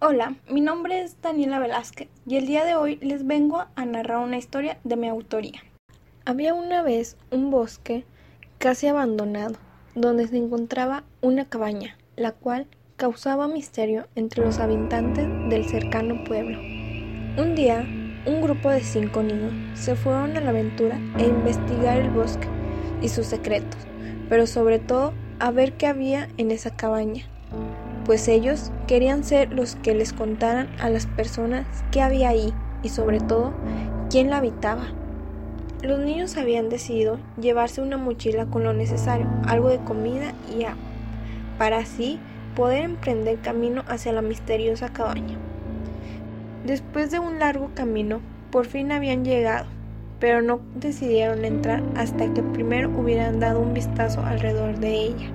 Hola, mi nombre es Daniela Velázquez y el día de hoy les vengo a narrar una historia de mi autoría. Había una vez un bosque casi abandonado donde se encontraba una cabaña, la cual causaba misterio entre los habitantes del cercano pueblo. Un día, un grupo de cinco niños se fueron a la aventura e investigar el bosque y sus secretos, pero sobre todo a ver qué había en esa cabaña pues ellos querían ser los que les contaran a las personas qué había ahí y sobre todo quién la habitaba. Los niños habían decidido llevarse una mochila con lo necesario, algo de comida y agua, para así poder emprender camino hacia la misteriosa cabaña. Después de un largo camino, por fin habían llegado, pero no decidieron entrar hasta que primero hubieran dado un vistazo alrededor de ella.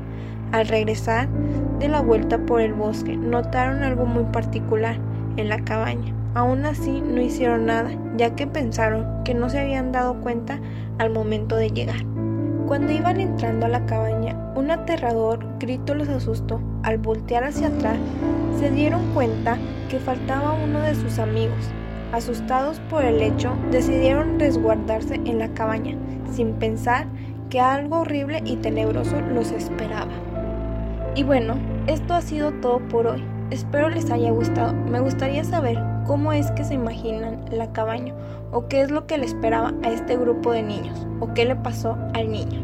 Al regresar de la vuelta por el bosque, notaron algo muy particular en la cabaña. Aún así no hicieron nada, ya que pensaron que no se habían dado cuenta al momento de llegar. Cuando iban entrando a la cabaña, un aterrador grito los asustó. Al voltear hacia atrás, se dieron cuenta que faltaba uno de sus amigos. Asustados por el hecho, decidieron resguardarse en la cabaña, sin pensar que algo horrible y tenebroso los esperaba. Y bueno, esto ha sido todo por hoy. Espero les haya gustado. Me gustaría saber cómo es que se imaginan la cabaña o qué es lo que le esperaba a este grupo de niños o qué le pasó al niño.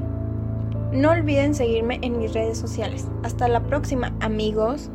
No olviden seguirme en mis redes sociales. Hasta la próxima, amigos.